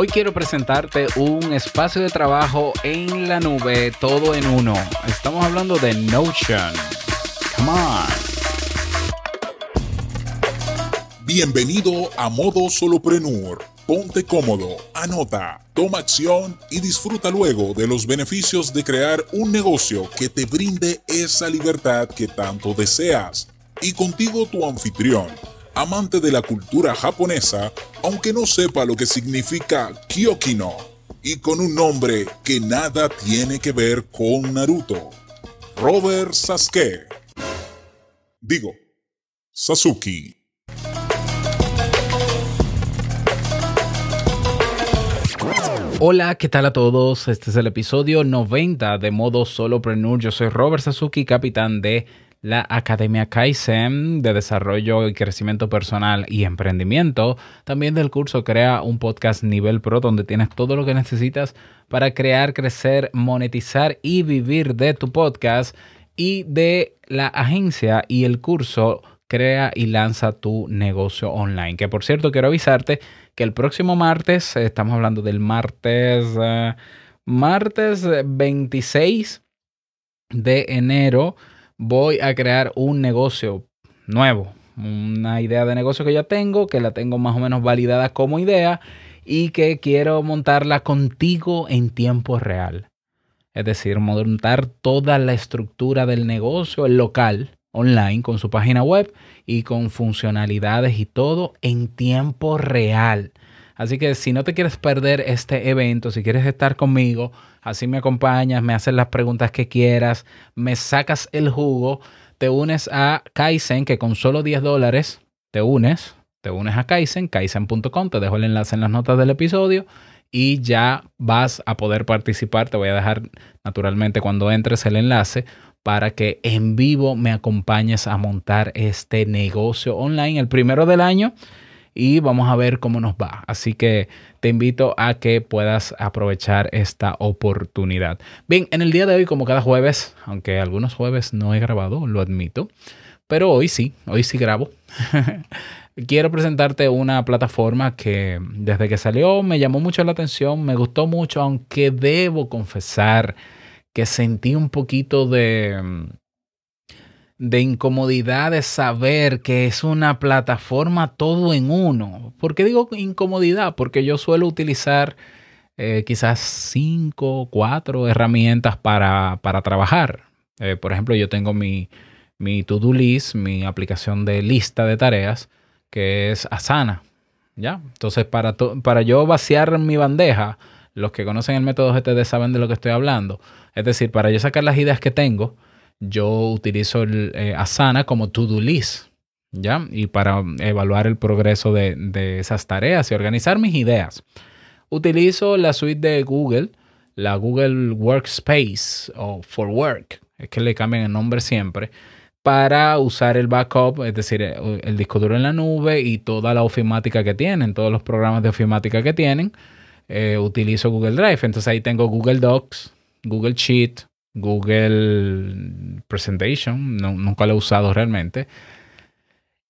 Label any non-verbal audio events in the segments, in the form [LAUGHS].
Hoy quiero presentarte un espacio de trabajo en la nube, todo en uno. Estamos hablando de Notion. Come on. Bienvenido a Modo Soloprenur. Ponte cómodo, anota, toma acción y disfruta luego de los beneficios de crear un negocio que te brinde esa libertad que tanto deseas. Y contigo tu anfitrión amante de la cultura japonesa, aunque no sepa lo que significa Kyokino, y con un nombre que nada tiene que ver con Naruto. Robert Sasuke. Digo, Sasuke. Hola, ¿qué tal a todos? Este es el episodio 90 de Modo Solopreneur. Yo soy Robert Sasuke, capitán de la Academia Kaizen de Desarrollo y Crecimiento Personal y Emprendimiento. También del curso Crea un Podcast Nivel Pro, donde tienes todo lo que necesitas para crear, crecer, monetizar y vivir de tu podcast. Y de la agencia y el curso Crea y lanza tu negocio online. Que por cierto, quiero avisarte que el próximo martes, estamos hablando del martes, uh, martes 26 de enero voy a crear un negocio nuevo, una idea de negocio que ya tengo, que la tengo más o menos validada como idea y que quiero montarla contigo en tiempo real. Es decir, montar toda la estructura del negocio, el local, online, con su página web y con funcionalidades y todo en tiempo real. Así que si no te quieres perder este evento, si quieres estar conmigo, así me acompañas, me haces las preguntas que quieras, me sacas el jugo, te unes a Kaizen, que con solo 10 dólares te unes, te unes a Kaizen, kaizen.com, te dejo el enlace en las notas del episodio y ya vas a poder participar. Te voy a dejar naturalmente cuando entres el enlace para que en vivo me acompañes a montar este negocio online, el primero del año y vamos a ver cómo nos va. Así que te invito a que puedas aprovechar esta oportunidad. Bien, en el día de hoy, como cada jueves, aunque algunos jueves no he grabado, lo admito, pero hoy sí, hoy sí grabo. [LAUGHS] Quiero presentarte una plataforma que desde que salió me llamó mucho la atención, me gustó mucho, aunque debo confesar que sentí un poquito de de incomodidad de saber que es una plataforma todo en uno. ¿Por qué digo incomodidad? Porque yo suelo utilizar eh, quizás cinco, cuatro herramientas para, para trabajar. Eh, por ejemplo, yo tengo mi, mi to-do list, mi aplicación de lista de tareas, que es Asana. ¿Ya? Entonces, para, para yo vaciar mi bandeja, los que conocen el método GTD saben de lo que estoy hablando. Es decir, para yo sacar las ideas que tengo, yo utilizo el, eh, Asana como to-do list, ¿ya? Y para evaluar el progreso de, de, esas tareas y organizar mis ideas. Utilizo la suite de Google, la Google Workspace o For Work, es que le cambian el nombre siempre, para usar el backup, es decir, el disco duro en la nube y toda la ofimática que tienen, todos los programas de ofimática que tienen. Eh, utilizo Google Drive, entonces ahí tengo Google Docs, Google Sheet, Google Presentation, nunca lo he usado realmente.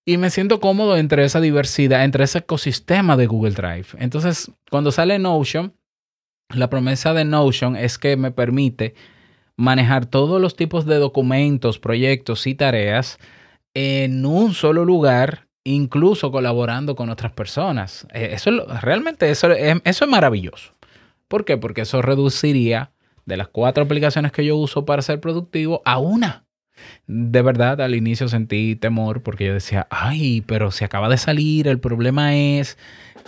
Y me siento cómodo entre esa diversidad, entre ese ecosistema de Google Drive. Entonces, cuando sale Notion, la promesa de Notion es que me permite manejar todos los tipos de documentos, proyectos y tareas en un solo lugar, incluso colaborando con otras personas. Eh, eso realmente eso, eso es maravilloso. ¿Por qué? Porque eso reduciría de las cuatro aplicaciones que yo uso para ser productivo a una. De verdad, al inicio sentí temor porque yo decía, ay, pero se acaba de salir, el problema es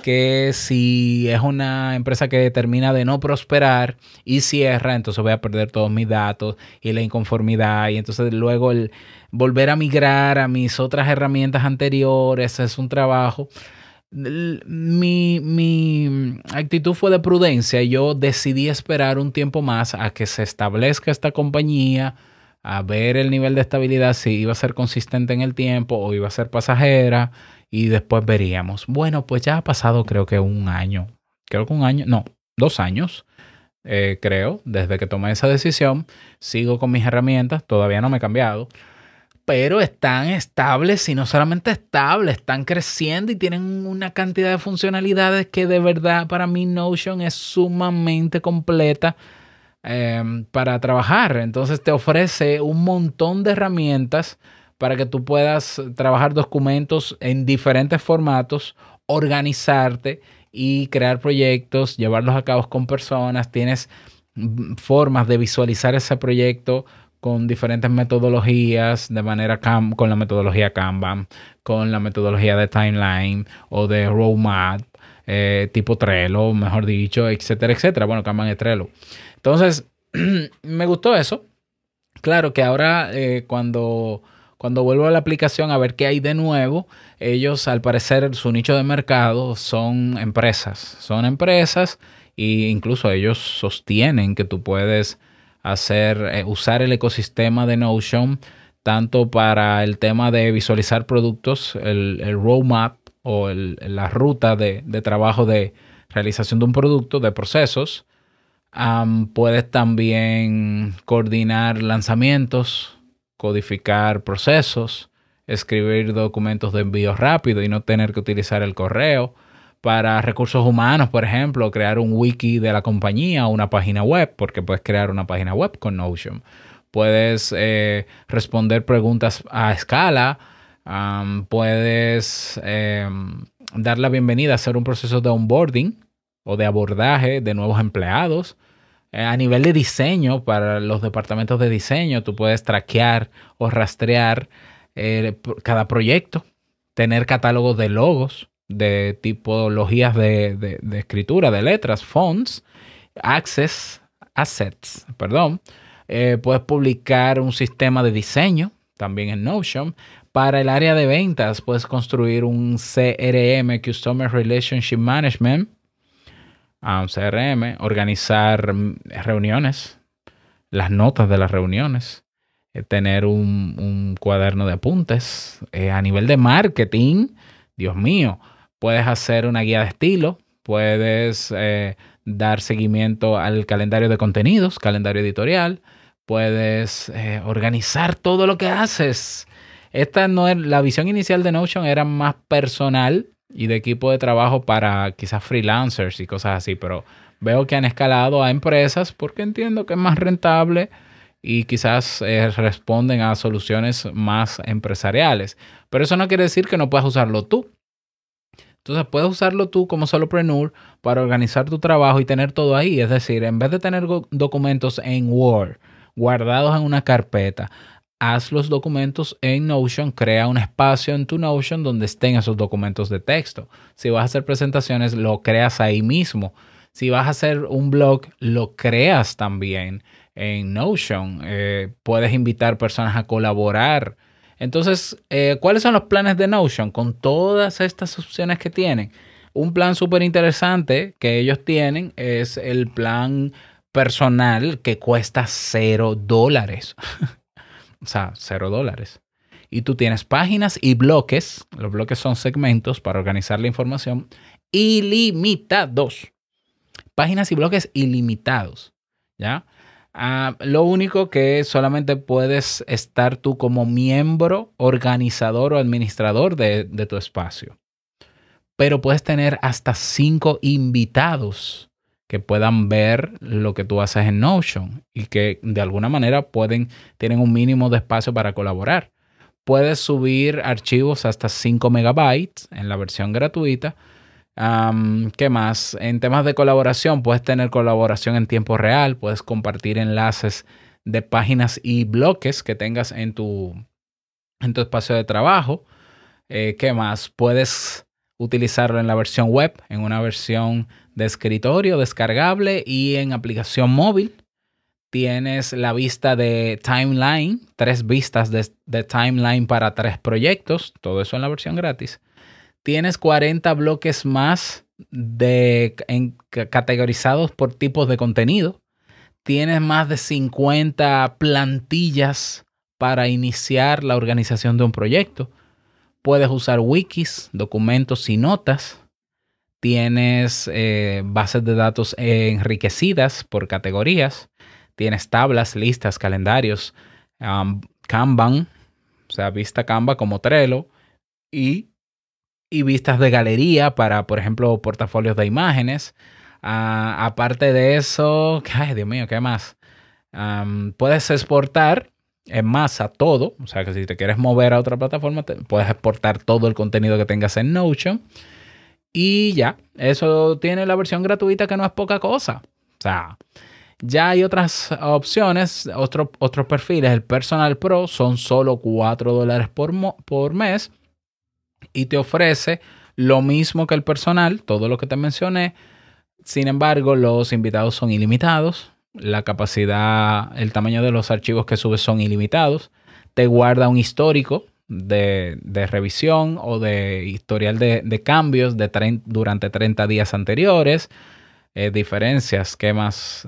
que si es una empresa que termina de no prosperar y cierra, entonces voy a perder todos mis datos y la inconformidad y entonces luego el volver a migrar a mis otras herramientas anteriores es un trabajo mi, mi, actitud fue de prudencia. Yo decidí esperar un tiempo más a que se establezca esta compañía, a ver el nivel de estabilidad, si iba a ser consistente en el tiempo o iba a ser pasajera y después veríamos. Bueno, pues ya ha pasado creo que un año, creo que un año, no, dos años. Eh, creo, desde que tomé esa decisión, sigo con mis herramientas, todavía no me he cambiado, pero están estables y no solamente estables, están creciendo y tienen una cantidad de funcionalidades que de verdad para mí Notion es sumamente completa em, para trabajar. Entonces te ofrece un montón de herramientas para que tú puedas trabajar documentos en diferentes formatos, organizarte y crear proyectos, llevarlos a cabo con personas. Tienes mm, formas de visualizar ese proyecto con diferentes metodologías, de manera con la metodología Kanban, con la metodología de timeline o de roadmap, eh, tipo Trello, mejor dicho, etcétera, etcétera. Bueno, Kanban es Trello. Entonces, [CLEARS THROAT] me gustó eso. Claro que ahora eh, cuando, cuando vuelvo a la aplicación a ver qué hay de nuevo, ellos al parecer su nicho de mercado son empresas. Son empresas e incluso ellos sostienen que tú puedes hacer, eh, usar el ecosistema de Notion tanto para el tema de visualizar productos, el, roadmap o la ruta de, trabajo de realización de un producto, de procesos. puedes también coordinar lanzamientos, codificar procesos, escribir documentos de envío rápido y no tener que utilizar el correo para recursos humanos, por ejemplo, crear un wiki de la compañía o una página web, porque puedes crear una página web con Notion. Puedes eh, responder preguntas a escala, puedes em, dar la bienvenida a hacer un proceso de onboarding o de abordaje de nuevos empleados. Eh, a nivel de diseño, para los departamentos de diseño, tú puedes traquear o rastrear eh, cada proyecto, tener catálogos de logos, de tipologías de, escritura, de letras, fonts, access, assets, perdón. Eh, puedes publicar un sistema de diseño también en Notion. Para el área de ventas, puedes construir un CRM, Customer Relationship Management, un CRM, organizar reuniones, las notas de las reuniones, eh, tener un, cuaderno de apuntes. Eh, a nivel de marketing, Dios mío, Puedes hacer una guía de estilo, puedes eh, dar seguimiento al calendario de contenidos, calendario editorial, puedes eh, organizar todo lo que haces. Esta no es la visión inicial de Notion era más personal y de equipo de trabajo para quizás freelancers y cosas así, pero veo que han escalado a empresas porque entiendo que es más rentable y quizás eh, responden a soluciones más empresariales. Pero eso no quiere decir que no puedas usarlo tú. Entonces puedes usarlo tú como solopreneur para organizar tu trabajo y tener todo ahí. Es decir, en vez de tener documentos en Word guardados en una carpeta, haz los documentos en Notion, crea un espacio en tu Notion donde estén esos documentos de texto. Si vas a hacer presentaciones, lo creas ahí mismo. Si vas a hacer un blog, lo creas también en Notion. Eh, puedes invitar personas a colaborar entonces, eh, ¿cuáles son los planes de Notion con todas estas opciones que tienen? Un plan súper interesante que ellos tienen es el plan personal que cuesta cero dólares. [LAUGHS] o sea, cero dólares. Y tú tienes páginas y bloques. Los bloques son segmentos para organizar la información ilimitados. Páginas y bloques ilimitados. ¿Ya? Ah, lo único que solamente puedes estar tú como miembro, organizador o administrador de, tu espacio. Pero puedes tener hasta cinco invitados que puedan ver lo que tú haces en Notion y que de alguna manera pueden, tienen un mínimo de espacio para colaborar. Puedes subir archivos hasta 5 megabytes en la versión gratuita ¿Qué más? En temas de colaboración, puedes tener colaboración en tiempo real, puedes compartir enlaces de páginas y bloques que tengas en tu, en tu espacio de trabajo. Eh, ¿Qué más? Puedes utilizarlo en la versión web, en una versión de escritorio descargable y en aplicación móvil. Tienes la vista de timeline, tres vistas de, de timeline para tres proyectos, todo eso en la versión gratis tienes 40 bloques más de, categorizados por tipos de contenido. Tienes más de 50 plantillas para iniciar la organización de un proyecto. Puedes usar wikis, documentos y notas. Tienes eh, bases de datos enriquecidas por categorías. Tienes tablas, listas, calendarios, um, Kanban, o sea, vista Canva como Trello y, y vistas de galería para, por ejemplo, portafolios de imágenes. Ah, aparte de eso, ay Dios mío, ¿qué más? puedes exportar en masa todo, o sea que si te quieres mover a otra plataforma, puedes exportar todo el contenido que tengas en Notion. Y ya, eso tiene la versión gratuita que no es poca cosa. O sea, ya hay otras opciones, otros perfiles. El Personal Pro son solo 4 dólares por, por mes y te ofrece lo mismo que el personal, todo lo que te mencioné. Sin embargo, los invitados son ilimitados. La capacidad, el tamaño de los archivos que subes son ilimitados. Te guarda un histórico de, revisión o de historial de, cambios de durante 30 días anteriores. Eh, diferencias, más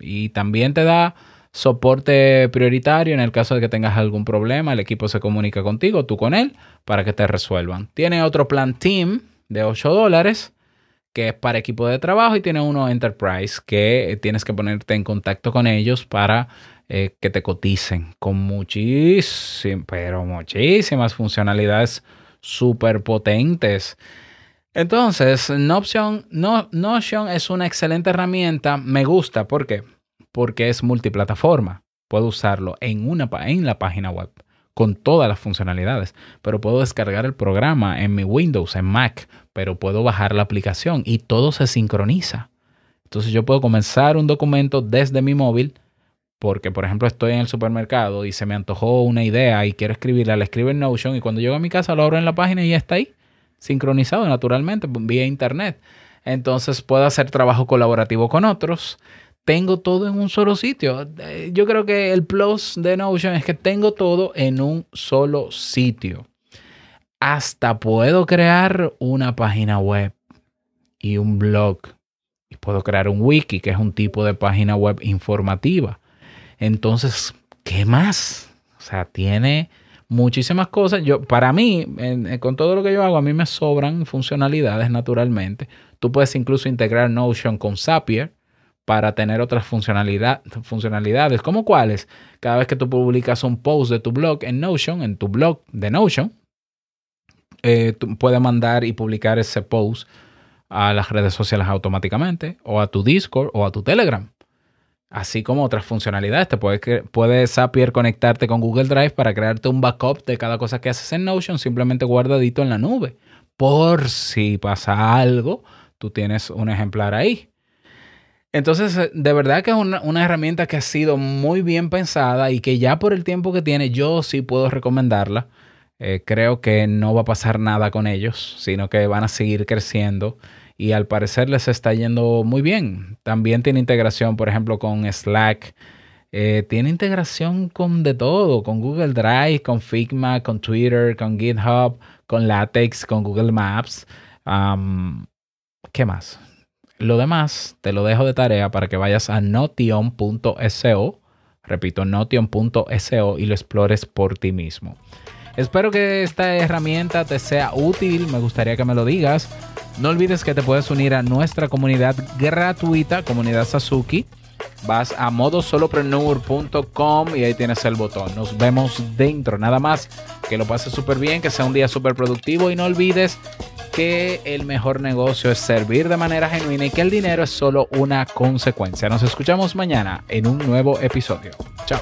Y también te da soporte prioritario en el caso de que tengas algún problema. El equipo se comunica contigo, tú con él, para que te resuelvan. Tiene otro plan Team de 8 dólares que es para equipo de trabajo y tiene uno Enterprise que tienes que ponerte en contacto con ellos para eh, que te coticen con muchísimas, pero muchísimas funcionalidades súper potentes. Entonces, Notion, no, Notion es una excelente herramienta. Me gusta, ¿por qué? Porque es multiplataforma. Puedo usarlo en, una, en la página web con todas las funcionalidades, pero puedo descargar el programa en mi Windows, en Mac, pero puedo bajar la aplicación y todo se sincroniza. Entonces yo puedo comenzar un documento desde mi móvil porque, por ejemplo, estoy en el supermercado y se me antojó una idea y quiero escribirla, la escribo en Notion y cuando llego a mi casa lo abro en la página y ya está ahí sincronizado naturalmente vía internet. Entonces puedo hacer trabajo colaborativo con otros. Tengo todo en un solo sitio. Eh, yo creo que el plus de Notion es que tengo todo en un solo sitio. Hasta puedo crear una página web y un blog. Y puedo crear un wiki, que es un tipo de página web informativa. Entonces, ¿qué más? O sea, tiene muchísimas cosas. Yo, para mí, con todo lo que yo hago, a mí me sobran funcionalidades naturalmente. Tú puedes incluso integrar Notion con Zapier para tener otras funcionalidad, funcionalidades. ¿Cómo cuáles? Cada vez que tú publicas un post de tu blog en Notion, en tu blog de Notion, eh, tú puedes mandar y publicar ese post a las redes sociales automáticamente, o a tu Discord, o a tu Telegram así como otras funcionalidades. Te puedes, puedes Zapier conectarte con Google Drive para crearte un backup de cada cosa que haces en Notion, simplemente guardadito en la nube. Por si pasa algo, tú tienes un ejemplar ahí. Entonces, eh, de verdad que es una, herramienta que ha sido muy bien pensada y que ya por el tiempo que tiene, yo sí puedo recomendarla. Eh, creo que no va a pasar nada con ellos, sino que van a seguir creciendo y al parecer les está yendo muy bien. También tiene integración, por ejemplo, con Slack. Eh, tiene integración con de todo, con Google Drive, con Figma, con Twitter, con GitHub, con Latex, con Google Maps. ¿Qué más? Lo demás te lo dejo de tarea para que vayas a notion.so, repito, notion.so y lo explores por ti mismo. Espero que esta herramienta te sea útil, me gustaría que me lo digas. No olvides que te puedes unir a nuestra comunidad gratuita, comunidad Sasuki. Vas a modosolopreneur.com y ahí tienes el botón. Nos vemos dentro. Nada más que lo pases súper bien, que sea un día súper productivo y no olvides que el mejor negocio es servir de manera genuina y que el dinero es solo una consecuencia. Nos escuchamos mañana en un nuevo episodio. Chao.